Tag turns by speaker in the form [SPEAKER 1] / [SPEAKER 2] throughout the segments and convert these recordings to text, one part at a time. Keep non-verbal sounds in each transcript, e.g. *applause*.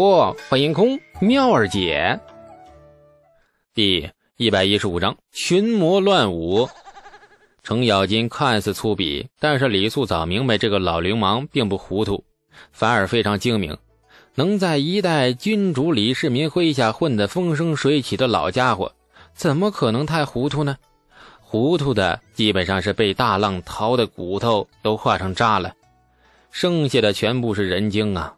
[SPEAKER 1] 不，欢迎空妙儿姐。第一百一十五章群魔乱舞。程咬金看似粗鄙，但是李素早明白这个老流氓并不糊涂，反而非常精明。能在一代君主李世民麾下混得风生水起的老家伙，怎么可能太糊涂呢？糊涂的基本上是被大浪淘的骨头都化成渣了，剩下的全部是人精啊！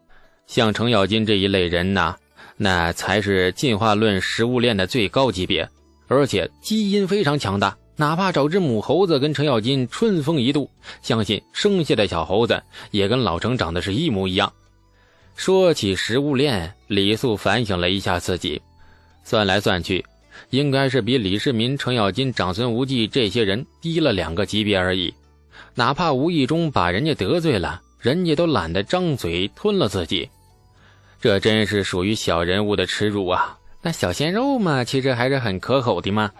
[SPEAKER 1] 像程咬金这一类人呐，那才是进化论食物链的最高级别，而且基因非常强大。哪怕找只母猴子跟程咬金春风一度，相信生下的小猴子也跟老程长得是一模一样。说起食物链，李素反省了一下自己，算来算去，应该是比李世民、程咬金、长孙无忌这些人低了两个级别而已。哪怕无意中把人家得罪了，人家都懒得张嘴吞了自己。这真是属于小人物的耻辱啊！那小鲜肉嘛，其实还是很可口的嘛。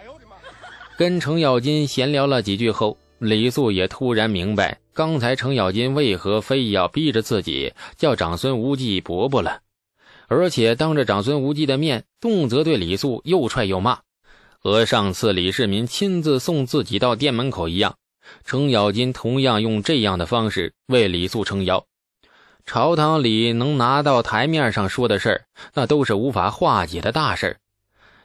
[SPEAKER 1] 跟程咬金闲聊了几句后，李素也突然明白，刚才程咬金为何非要逼着自己叫长孙无忌伯伯了，而且当着长孙无忌的面，动辄对李素又踹又骂，和上次李世民亲自送自己到店门口一样，程咬金同样用这样的方式为李素撑腰。朝堂里能拿到台面上说的事儿，那都是无法化解的大事儿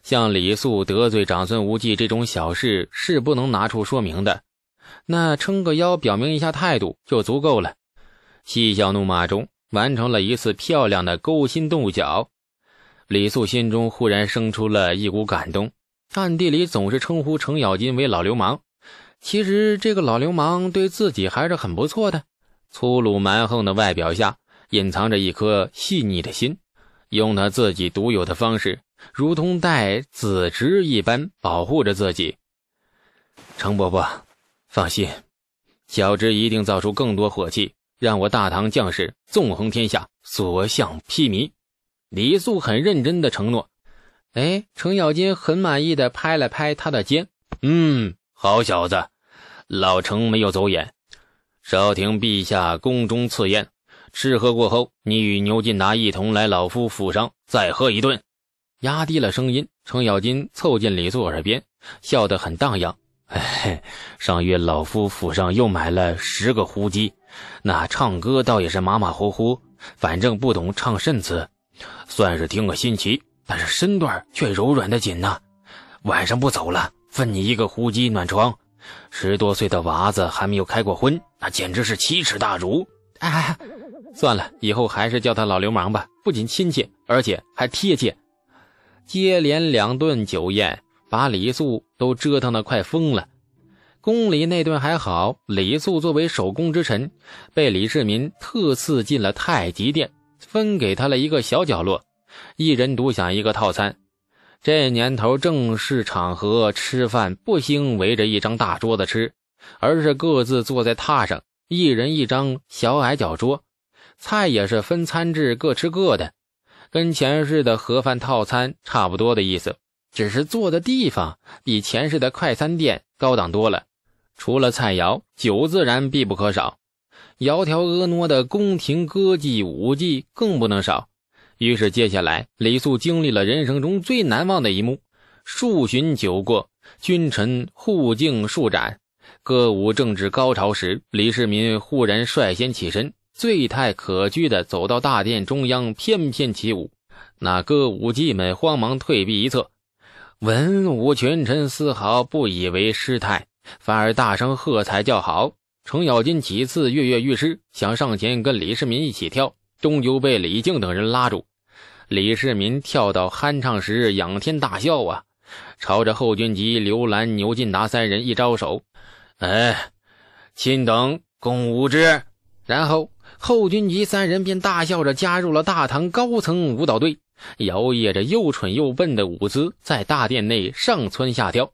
[SPEAKER 1] 像李素得罪长孙无忌这种小事，是不能拿出说明的。那撑个腰，表明一下态度就足够了。嬉笑怒骂中，完成了一次漂亮的勾心斗角。李素心中忽然生出了一股感动，暗地里总是称呼程咬金为老流氓。其实这个老流氓对自己还是很不错的。粗鲁蛮横的外表下，隐藏着一颗细腻的心，用他自己独有的方式，如同带子侄一般保护着自己。程伯伯，放心，小侄一定造出更多火器，让我大唐将士纵横天下，所向披靡。李素很认真的承诺。哎，程咬金很满意的拍了拍他的肩，嗯，好小子，老程没有走眼。少廷陛下宫中赐宴，吃喝过后，你与牛进达一同来老夫府上再喝一顿。压低了声音，程咬金凑近李素耳边，笑得很荡漾。哎，*laughs* 上月老夫府上又买了十个胡姬，那唱歌倒也是马马虎虎，反正不懂唱甚词，算是听个新奇，但是身段却柔软的紧呐。晚上不走了，分你一个胡姬暖床。十多岁的娃子还没有开过荤，那简直是奇耻大辱！哎，算了，以后还是叫他老流氓吧，不仅亲切，而且还贴切。接连两顿酒宴，把李素都折腾得快疯了。宫里那顿还好，李素作为守宫之臣，被李世民特赐进了太极殿，分给他了一个小角落，一人独享一个套餐。这年头，正式场合吃饭不兴围着一张大桌子吃，而是各自坐在榻上，一人一张小矮脚桌，菜也是分餐制，各吃各的，跟前世的盒饭套餐差不多的意思，只是坐的地方比前世的快餐店高档多了。除了菜肴，酒自然必不可少，窈窕婀娜的宫廷歌妓舞伎更不能少。于是，接下来李素经历了人生中最难忘的一幕。数巡酒过，君臣互敬数盏，歌舞正值高潮时，李世民忽然率先起身，醉态可掬地走到大殿中央，翩翩起舞。那歌舞伎们慌忙退避一侧，文武群臣丝毫不以为失态，反而大声喝彩叫好。程咬金几次跃跃欲试，想上前跟李世民一起跳。终究被李靖等人拉住。李世民跳到酣畅时，仰天大笑啊，朝着后军吉、刘兰、牛进达三人一招手：“哎，亲等共舞之。”然后后军吉三人便大笑着加入了大唐高层舞蹈队，摇曳着又蠢又笨的舞姿，在大殿内上蹿下跳。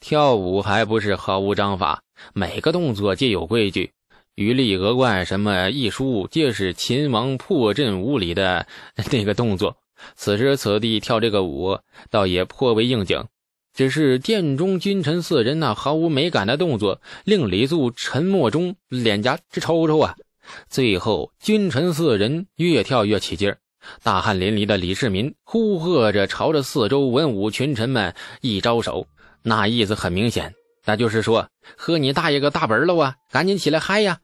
[SPEAKER 1] 跳舞还不是毫无章法，每个动作皆有规矩。于力鹅冠什么一书，皆是秦王破阵舞里的 *laughs* 那个动作。此时此地跳这个舞，倒也颇为应景。只是殿中君臣四人那毫无美感的动作，令李素沉默中脸颊直抽抽啊。最后，君臣四人越跳越起劲儿，大汗淋漓的李世民呼喝着，朝着四周文武群臣们一招手，那意思很明显，那就是说：“喝你大爷个大本了啊！赶紧起来嗨呀！”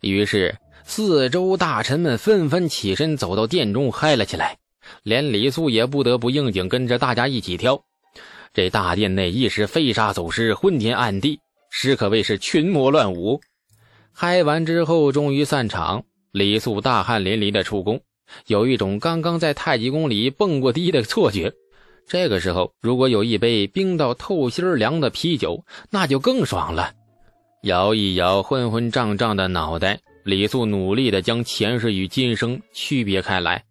[SPEAKER 1] 于是，四周大臣们纷纷起身，走到殿中嗨了起来，连李素也不得不应景，跟着大家一起跳。这大殿内一时飞沙走石，昏天暗地，实可谓是群魔乱舞。嗨完之后，终于散场。李素大汗淋漓的出宫。有一种刚刚在太极宫里蹦过迪的错觉。这个时候，如果有一杯冰到透心凉的啤酒，那就更爽了。摇一摇昏昏胀胀的脑袋，李素努力地将前世与今生区别开来。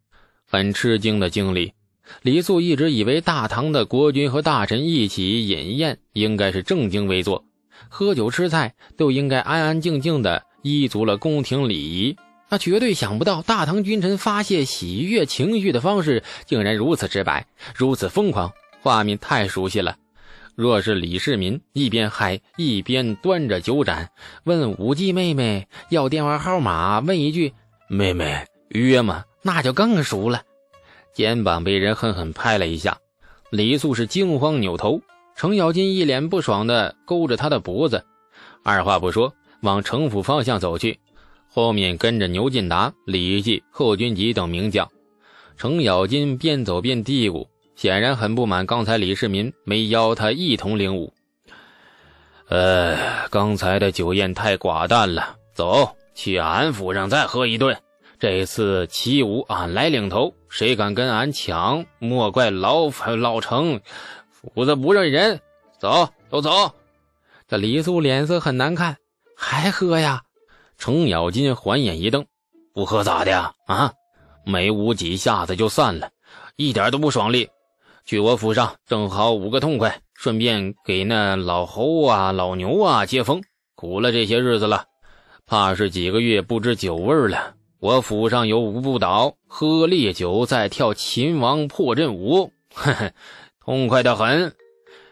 [SPEAKER 1] 很吃惊的经历，李素一直以为大唐的国君和大臣一起饮宴应该是正襟危坐，喝酒吃菜都应该安安静静的依足了宫廷礼仪。他绝对想不到，大唐君臣发泄喜悦情绪的方式竟然如此直白，如此疯狂，画面太熟悉了。若是李世民一边嗨一边端着酒盏，问舞姬妹妹要电话号码，问一句“妹妹约吗”，那就更熟了。肩膀被人狠狠拍了一下，李素是惊慌扭头，程咬金一脸不爽的勾着他的脖子，二话不说往城府方向走去。后面跟着牛进达、李绩、贺军吉等名将，程咬金边走边嘀咕，显然很不满刚才李世民没邀他一同领舞。呃，刚才的酒宴太寡淡了，走去俺府上再喝一顿。这次起舞俺来领头，谁敢跟俺抢，莫怪老老程斧子不认人。走，都走。这李素脸色很难看，还喝呀？程咬金环眼一瞪：“不喝咋的啊？没舞几下子就散了，一点都不爽利。去我府上，正好舞个痛快，顺便给那老猴啊、老牛啊接风。苦了这些日子了，怕是几个月不知酒味了。我府上有舞不倒，喝烈酒再跳秦王破阵舞，呵呵，痛快的很。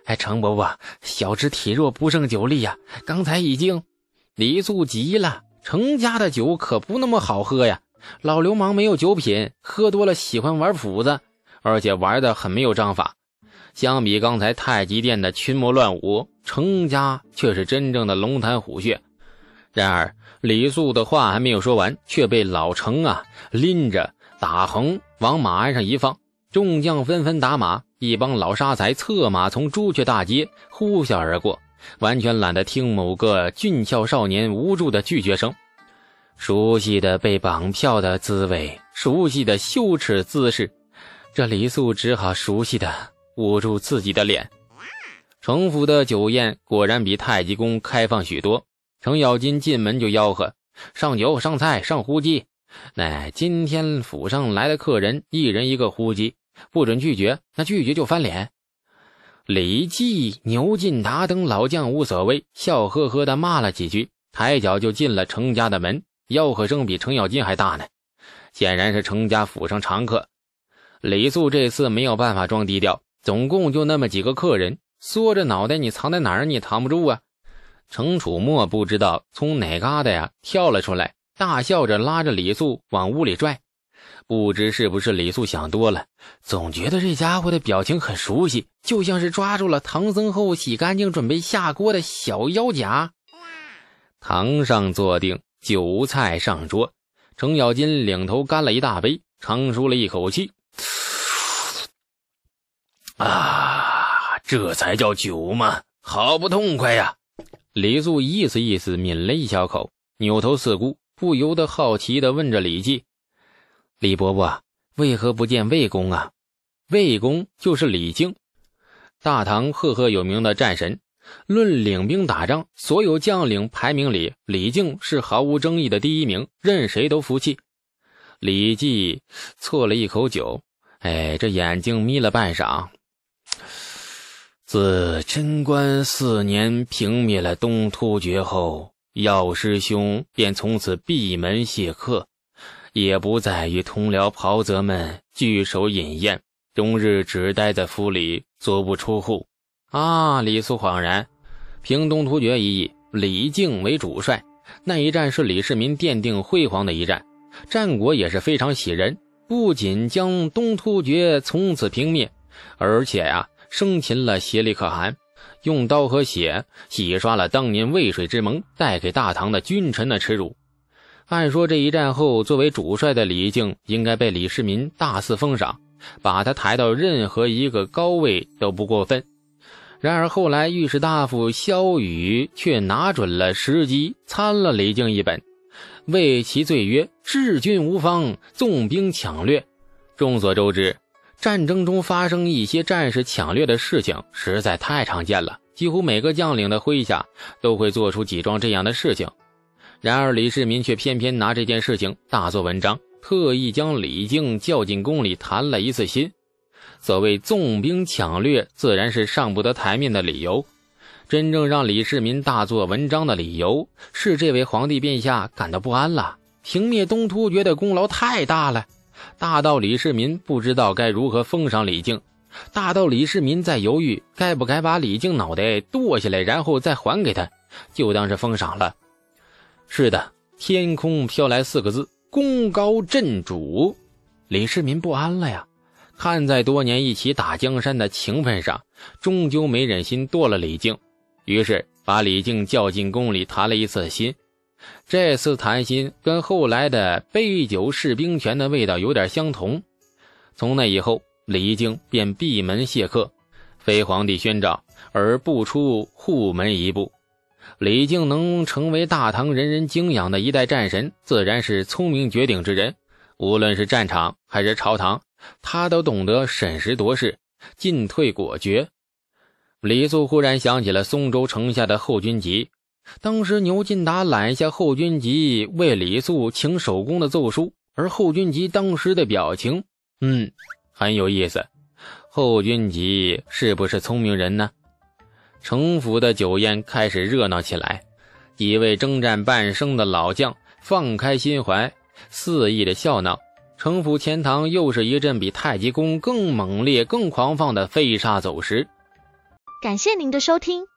[SPEAKER 1] 哎，程伯伯，小侄体弱不胜酒力呀，刚才已经……李素急了。”程家的酒可不那么好喝呀！老流氓没有酒品，喝多了喜欢玩斧子，而且玩的很没有章法。相比刚才太极殿的群魔乱舞，程家却是真正的龙潭虎穴。然而李素的话还没有说完，却被老程啊拎着打横往马鞍上一放，众将纷纷打马，一帮老沙才策马从朱雀大街呼啸而过。完全懒得听某个俊俏少年无助的拒绝声，熟悉的被绑票的滋味，熟悉的羞耻姿势，这李素只好熟悉的捂住自己的脸。程府的酒宴果然比太极宫开放许多。程咬金进门就吆喝：“上酒、上菜、上呼机。”那，今天府上来的客人，一人一个呼机，不准拒绝，那拒绝就翻脸。”李绩、牛进达等老将无所谓，笑呵呵地骂了几句，抬脚就进了程家的门，吆喝声比程咬金还大呢。显然是程家府上常客。李素这次没有办法装低调，总共就那么几个客人，缩着脑袋，你藏在哪儿你也藏不住啊。程楚墨不知道从哪嘎达呀跳了出来，大笑着拉着李素往屋里拽。不知是不是李素想多了，总觉得这家伙的表情很熟悉，就像是抓住了唐僧后洗干净准备下锅的小妖甲。堂上坐定，酒菜上桌，程咬金领头干了一大杯，长舒了一口气。啊，这才叫酒嘛，好不痛快呀！李素意思意思抿了一小口，扭头四顾，不由得好奇地问着李绩。李伯伯，为何不见魏公啊？魏公就是李靖，大唐赫赫有名的战神。论领兵打仗，所有将领排名里，李靖是毫无争议的第一名，任谁都服气。李绩啜了一口酒，哎，这眼睛眯了半晌。自贞观四年平灭了东突厥后，药师兄便从此闭门谢客。也不再与同僚袍泽们聚首饮宴，终日只待在府里，足不出户。啊！李素恍然，平东突厥一役，李靖为主帅，那一战是李世民奠定辉煌的一战，战果也是非常喜人。不仅将东突厥从此平灭，而且呀，生擒了协力可汗，用刀和血洗刷了当年渭水之盟带给大唐的君臣的耻辱。按说这一战后，作为主帅的李靖应该被李世民大肆封赏，把他抬到任何一个高位都不过分。然而后来，御史大夫萧雨却拿准了时机，参了李靖一本。为其罪曰：“治军无方，纵兵抢掠。”众所周知，战争中发生一些战士抢掠的事情实在太常见了，几乎每个将领的麾下都会做出几桩这样的事情。然而李世民却偏偏拿这件事情大做文章，特意将李靖叫进宫里谈了一次心。所谓纵兵抢掠，自然是上不得台面的理由。真正让李世民大做文章的理由，是这位皇帝陛下感到不安了。平灭东突厥的功劳太大了，大到李世民不知道该如何封赏李靖，大到李世民在犹豫该不该把李靖脑袋剁下来，然后再还给他，就当是封赏了。是的，天空飘来四个字：功高震主。李世民不安了呀，看在多年一起打江山的情分上，终究没忍心剁了李靖。于是把李靖叫进宫里谈了一次心，这次谈心跟后来的杯酒释兵权的味道有点相同。从那以后，李靖便闭门谢客，非皇帝宣召而不出户门一步。李靖能成为大唐人人敬仰的一代战神，自然是聪明绝顶之人。无论是战场还是朝堂，他都懂得审时度势，进退果决。李肃忽然想起了松州城下的后军集，当时牛进达揽下后军集为李肃请手工的奏书，而后军集当时的表情，嗯，很有意思。后军集是不是聪明人呢？城府的酒宴开始热闹起来，几位征战半生的老将放开心怀，肆意的笑闹。城府前堂又是一阵比太极宫更猛烈、更狂放的飞沙走石。
[SPEAKER 2] 感谢您的收听，